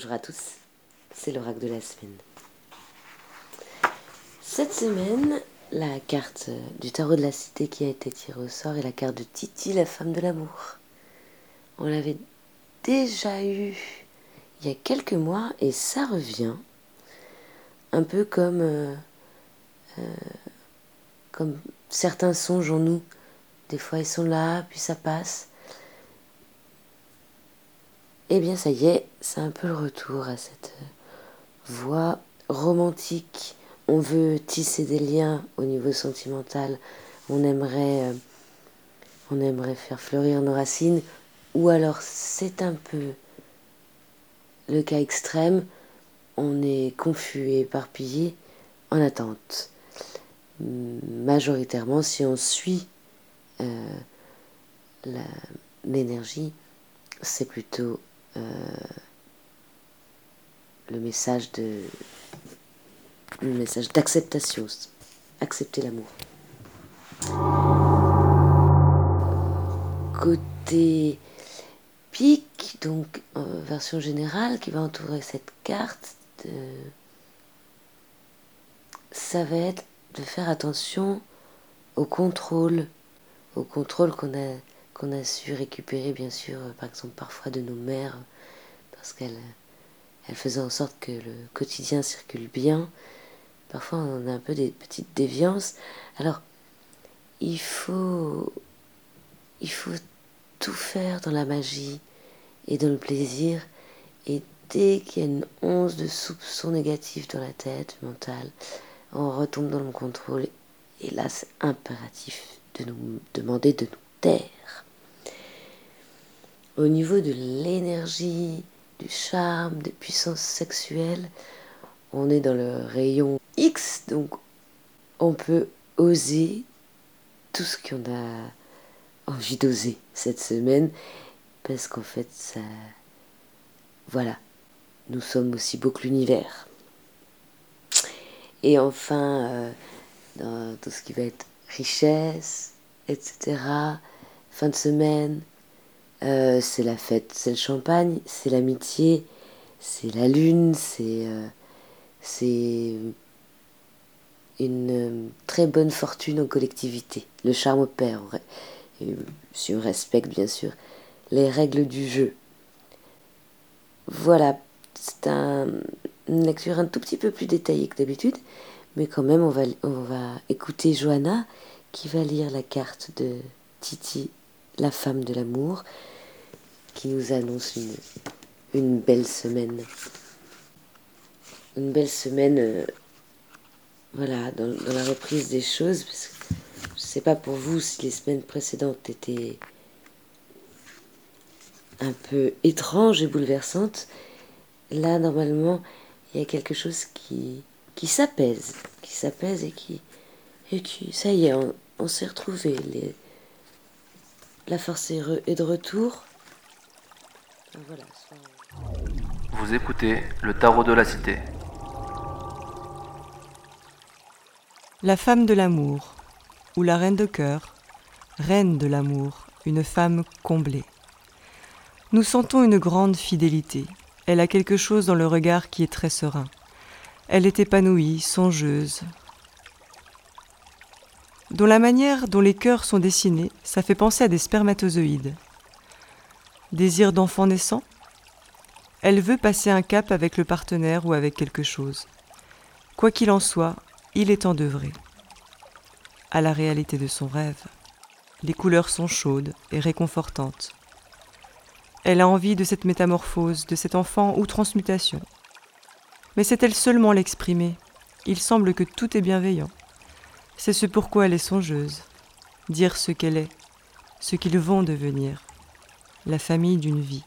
Bonjour à tous, c'est l'oracle de la semaine. Cette semaine, la carte du tarot de la cité qui a été tirée au sort est la carte de Titi, la femme de l'amour. On l'avait déjà eu il y a quelques mois et ça revient un peu comme, euh, euh, comme certains songes en nous. Des fois ils sont là, puis ça passe. Eh bien ça y est, c'est un peu le retour à cette voix romantique. On veut tisser des liens au niveau sentimental, on aimerait, euh, on aimerait faire fleurir nos racines, ou alors c'est un peu le cas extrême, on est confus et éparpillé en attente. Majoritairement, si on suit euh, l'énergie, c'est plutôt euh, le message de le message d'acceptation. Accepter l'amour. Côté pic, donc version générale qui va entourer cette carte, ça va être de faire attention au contrôle, au contrôle qu'on a, qu'on a su récupérer bien sûr, par exemple parfois de nos mères, parce qu'elles elle faisaient en sorte que le quotidien circule bien, Parfois, on a un peu des petites déviances. Alors, il faut, il faut tout faire dans la magie et dans le plaisir. Et dès qu'il y a une once de soupçon négatif dans la tête, mentale, on retombe dans le contrôle. Et là, c'est impératif de nous demander de nous taire. Au niveau de l'énergie, du charme, des puissances sexuelles, on est dans le rayon X, donc on peut oser tout ce qu'on a envie d'oser cette semaine, parce qu'en fait. Voilà, nous sommes aussi beaux que l'univers. Et enfin, euh, dans tout ce qui va être richesse, etc., fin de semaine, euh, c'est la fête, c'est le champagne, c'est l'amitié, c'est la lune, c'est. Euh, une euh, très bonne fortune en collectivité. Le charme opère, si on respecte bien sûr les règles du jeu. Voilà, c'est une lecture un tout petit peu plus détaillée que d'habitude, mais quand même on va, on va écouter Johanna qui va lire la carte de Titi, la femme de l'amour, qui nous annonce une, belle semaine une belle semaine euh, voilà, dans, la reprise des choses. Je sais pas pour vous si les semaines précédentes étaient un peu étranges et bouleversantes. Là, normalement, il y a quelque chose qui, s'apaise, qui s'apaise et qui, et qui, ça y est, on, s'est retrouvés. La force est, de retour. Voilà, Vous écoutez le tarot de la cité. La femme de l'amour, ou la reine de cœur, reine de l'amour, une femme comblée. Nous sentons une grande fidélité. Elle a quelque chose dans le regard qui est très serein. Elle est épanouie, songeuse. Dans la manière dont les cœurs sont dessinés, ça fait penser à des spermatozoïdes. Désir d'enfant naissant? Elle veut passer un cap avec le partenaire ou avec quelque chose. Quoi qu'il en soit, il est temps d'œuvrer à la réalité de son rêve. Les couleurs sont chaudes et réconfortantes. Elle a envie de cette métamorphose, de cet enfant ou transmutation. Mais sait-elle seulement l'exprimer Il semble que tout est bienveillant. C'est ce pourquoi elle est songeuse. Dire ce qu'elle est, ce qu'ils vont devenir, la famille d'une vie.